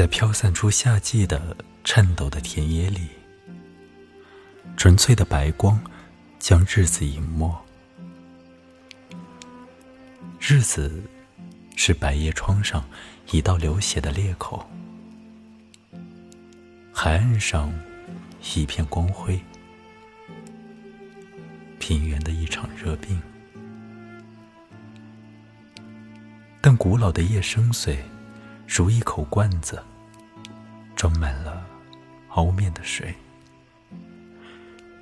在飘散出夏季的颤抖的田野里，纯粹的白光将日子隐没。日子是百叶窗上一道流血的裂口，海岸上一片光辉，平原的一场热病。但古老的夜深邃，如一口罐子，装满了凹面的水，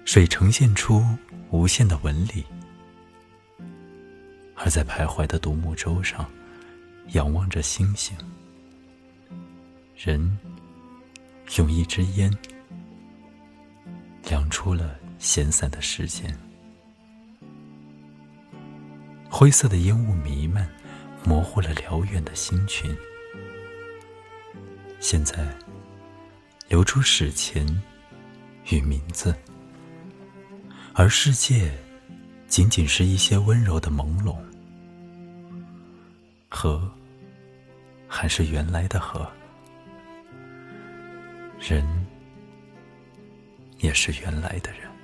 水呈现出无限的纹理。而在徘徊的独木舟上，仰望着星星，人用一支烟量出了闲散的时间。灰色的烟雾弥漫。模糊了辽远的星群，现在留出史前与名字，而世界仅仅是一些温柔的朦胧。河还是原来的河，人也是原来的人。